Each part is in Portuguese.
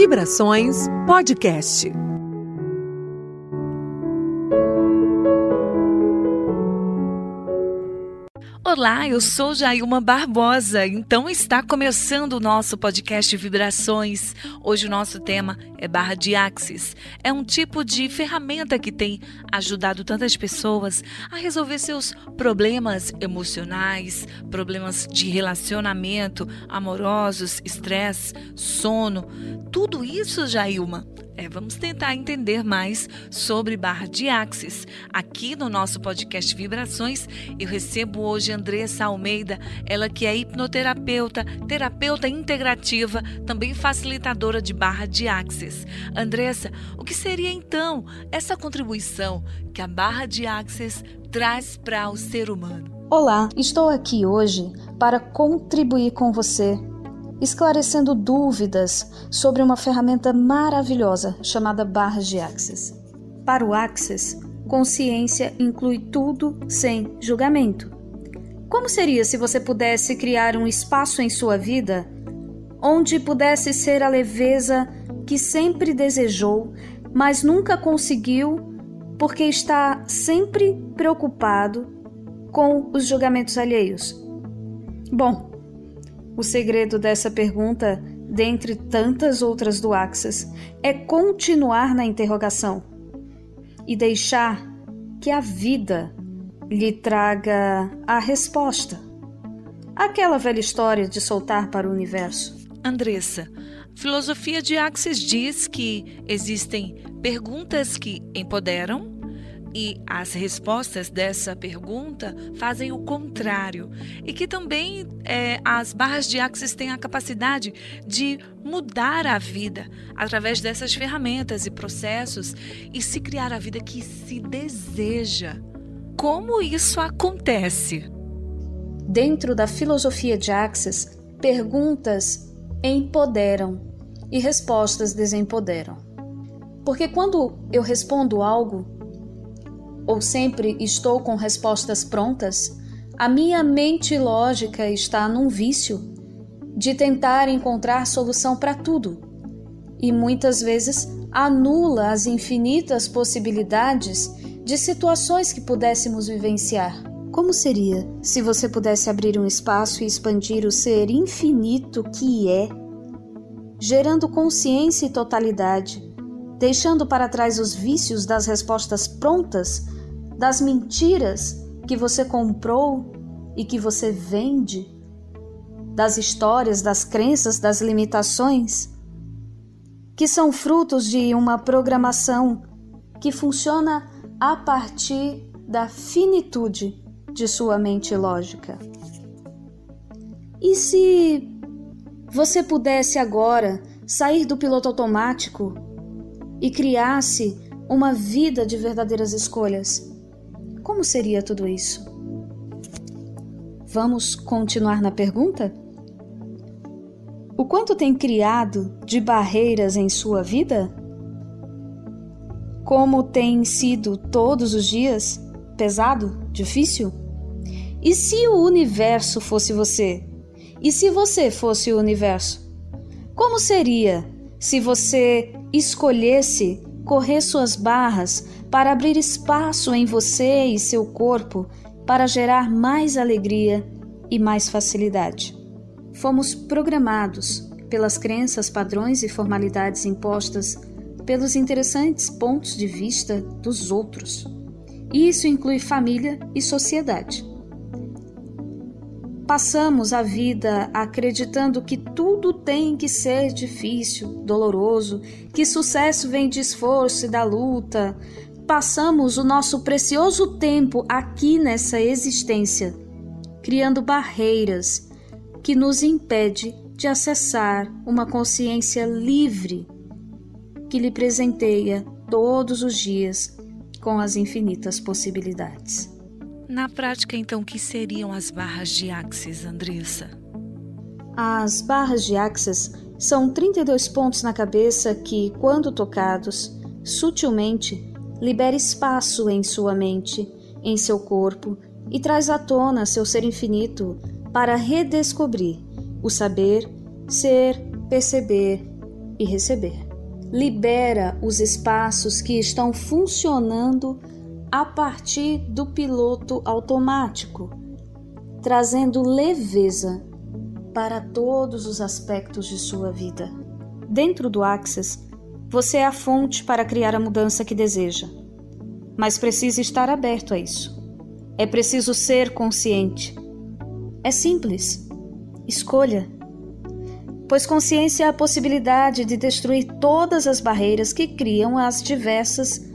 Vibrações Podcast. Olá, eu sou Jailma Barbosa, então está começando o nosso podcast Vibrações. Hoje o nosso tema é barra de axis. É um tipo de ferramenta que tem ajudado tantas pessoas a resolver seus problemas emocionais, problemas de relacionamento, amorosos, estresse, sono. Tudo isso, Jailma, é, vamos tentar entender mais sobre barra de axis. Aqui no nosso podcast Vibrações, eu recebo hoje Andressa Almeida, ela que é hipnoterapeuta, terapeuta integrativa, também facilitadora de barra de axis. Andressa, o que seria então essa contribuição que a barra de axis traz para o ser humano? Olá, estou aqui hoje para contribuir com você esclarecendo dúvidas sobre uma ferramenta maravilhosa chamada barras de Access. Para o Access, consciência inclui tudo sem julgamento. Como seria se você pudesse criar um espaço em sua vida onde pudesse ser a leveza que sempre desejou, mas nunca conseguiu porque está sempre preocupado com os julgamentos alheios? Bom, o segredo dessa pergunta, dentre tantas outras do Axis, é continuar na interrogação e deixar que a vida lhe traga a resposta. Aquela velha história de soltar para o universo. Andressa, filosofia de Axis diz que existem perguntas que empoderam e as respostas dessa pergunta fazem o contrário. E que também é, as barras de Axis têm a capacidade de mudar a vida através dessas ferramentas e processos e se criar a vida que se deseja. Como isso acontece? Dentro da filosofia de Axis, perguntas empoderam e respostas desempoderam. Porque quando eu respondo algo, ou sempre estou com respostas prontas, a minha mente lógica está num vício de tentar encontrar solução para tudo e muitas vezes anula as infinitas possibilidades de situações que pudéssemos vivenciar. Como seria se você pudesse abrir um espaço e expandir o ser infinito que é, gerando consciência e totalidade, deixando para trás os vícios das respostas prontas das mentiras que você comprou e que você vende, das histórias, das crenças, das limitações, que são frutos de uma programação que funciona a partir da finitude de sua mente lógica. E se você pudesse agora sair do piloto automático e criasse uma vida de verdadeiras escolhas? Como seria tudo isso? Vamos continuar na pergunta? O quanto tem criado de barreiras em sua vida? Como tem sido todos os dias? Pesado? Difícil? E se o universo fosse você? E se você fosse o universo? Como seria se você escolhesse correr suas barras para abrir espaço em você e seu corpo para gerar mais alegria e mais facilidade. Fomos programados pelas crenças, padrões e formalidades impostas pelos interessantes pontos de vista dos outros. E isso inclui família e sociedade. Passamos a vida acreditando que tudo tem que ser difícil, doloroso, que sucesso vem de esforço e da luta. Passamos o nosso precioso tempo aqui nessa existência, criando barreiras que nos impede de acessar uma consciência livre que lhe presenteia todos os dias com as infinitas possibilidades. Na prática, então, que seriam as barras de Axis, Andressa? As barras de Axis são 32 pontos na cabeça que, quando tocados, sutilmente, libera espaço em sua mente, em seu corpo e traz à tona seu ser infinito para redescobrir o saber, ser, perceber, e receber. Libera os espaços que estão funcionando a partir do piloto automático, trazendo leveza para todos os aspectos de sua vida. Dentro do Access, você é a fonte para criar a mudança que deseja, mas precisa estar aberto a isso. É preciso ser consciente. É simples. Escolha. Pois consciência é a possibilidade de destruir todas as barreiras que criam as diversas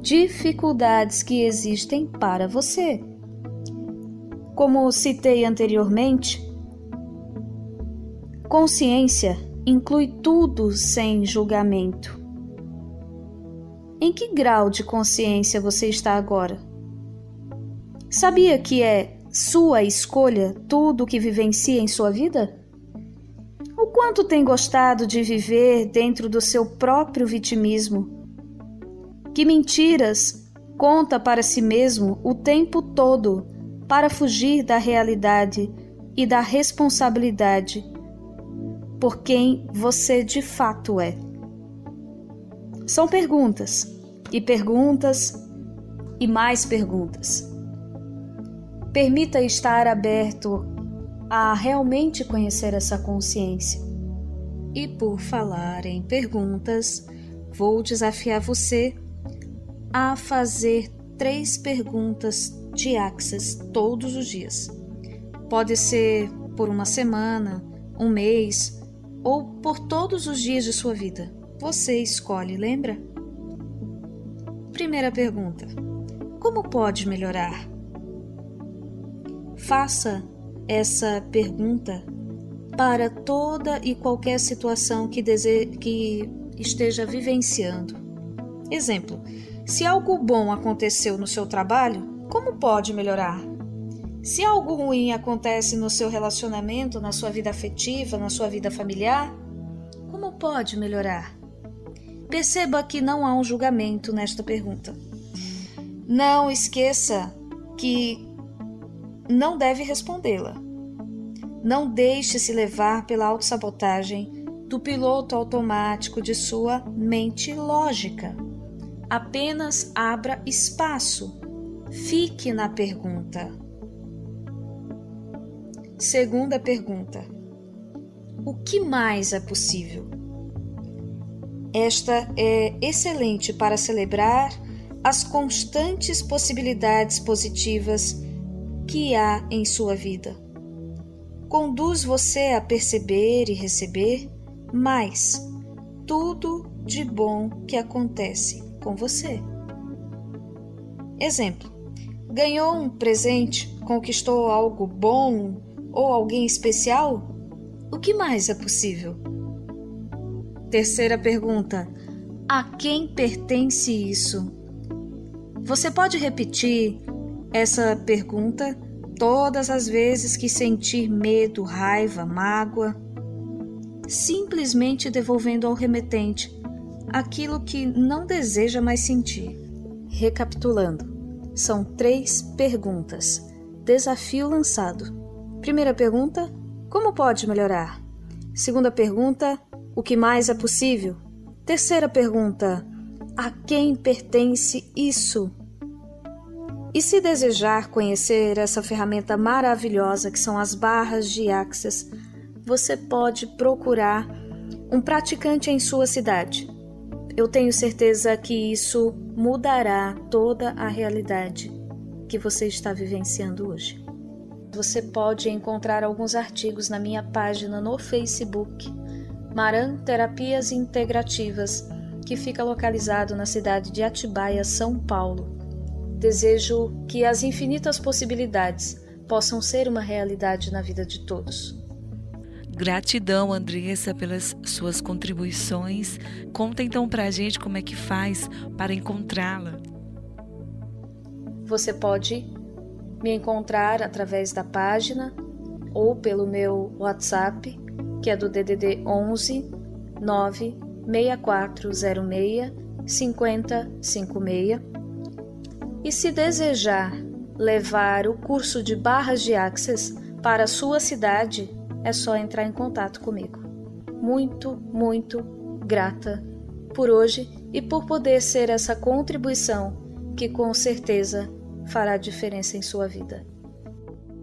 dificuldades que existem para você. Como citei anteriormente, consciência inclui tudo sem julgamento. Em que grau de consciência você está agora? Sabia que é sua escolha tudo o que vivencia em sua vida? O quanto tem gostado de viver dentro do seu próprio vitimismo? Que mentiras conta para si mesmo o tempo todo para fugir da realidade e da responsabilidade por quem você de fato é? São perguntas, e perguntas, e mais perguntas. Permita estar aberto a realmente conhecer essa consciência. E por falar em perguntas, vou desafiar você a fazer três perguntas de Access todos os dias. Pode ser por uma semana, um mês ou por todos os dias de sua vida. Você escolhe, lembra? Primeira pergunta: Como pode melhorar? Faça essa pergunta para toda e qualquer situação que, dese... que esteja vivenciando. Exemplo: se algo bom aconteceu no seu trabalho, como pode melhorar? Se algo ruim acontece no seu relacionamento, na sua vida afetiva, na sua vida familiar, como pode melhorar? Perceba que não há um julgamento nesta pergunta. Não esqueça que não deve respondê-la. Não deixe se levar pela autossabotagem do piloto automático de sua mente lógica. Apenas abra espaço. Fique na pergunta. Segunda pergunta: O que mais é possível? Esta é excelente para celebrar as constantes possibilidades positivas que há em sua vida. Conduz você a perceber e receber mais tudo de bom que acontece com você. Exemplo: ganhou um presente, conquistou algo bom ou alguém especial? O que mais é possível? Terceira pergunta: a quem pertence isso? Você pode repetir essa pergunta todas as vezes que sentir medo, raiva, mágoa, simplesmente devolvendo ao remetente aquilo que não deseja mais sentir. Recapitulando, são três perguntas. Desafio lançado. Primeira pergunta: como pode melhorar? Segunda pergunta: o que mais é possível? Terceira pergunta: a quem pertence isso? E se desejar conhecer essa ferramenta maravilhosa que são as barras de Access, você pode procurar um praticante em sua cidade. Eu tenho certeza que isso mudará toda a realidade que você está vivenciando hoje. Você pode encontrar alguns artigos na minha página no Facebook, Maran Terapias Integrativas, que fica localizado na cidade de Atibaia, São Paulo. Desejo que as infinitas possibilidades possam ser uma realidade na vida de todos. Gratidão, Andressa, pelas suas contribuições. Conta então pra gente como é que faz para encontrá-la. Você pode me encontrar através da página ou pelo meu WhatsApp, que é do DDD 11 96406 5056 e se desejar levar o curso de barras de Access para a sua cidade, é só entrar em contato comigo. Muito, muito grata por hoje e por poder ser essa contribuição que com certeza fará diferença em sua vida.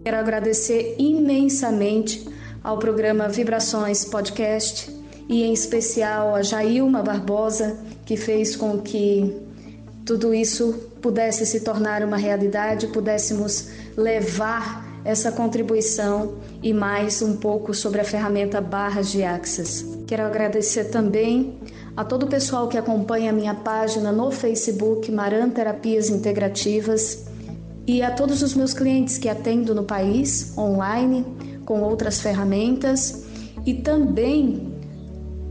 Quero agradecer imensamente ao programa Vibrações Podcast e em especial a Jailma Barbosa, que fez com que tudo isso pudesse se tornar uma realidade, pudéssemos levar essa contribuição e mais um pouco sobre a ferramenta Barras de Access. Quero agradecer também a todo o pessoal que acompanha a minha página no Facebook Maran Terapias Integrativas e a todos os meus clientes que atendo no país, online, com outras ferramentas e também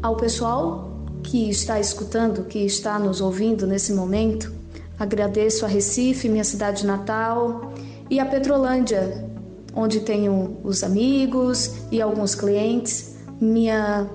ao pessoal que está escutando, que está nos ouvindo nesse momento. Agradeço a Recife, minha cidade natal, e a Petrolândia, onde tenho os amigos e alguns clientes. Minha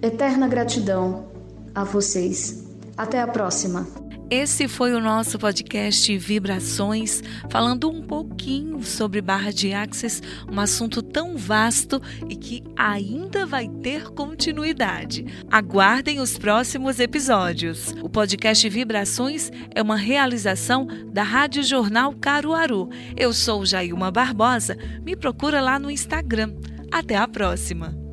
eterna gratidão a vocês. Até a próxima. Esse foi o nosso podcast Vibrações, falando um pouquinho sobre barra de axis, um assunto tão vasto e que ainda vai ter continuidade. Aguardem os próximos episódios. O podcast Vibrações é uma realização da Rádio Jornal Caruaru. Eu sou Jailma Barbosa, me procura lá no Instagram. Até a próxima!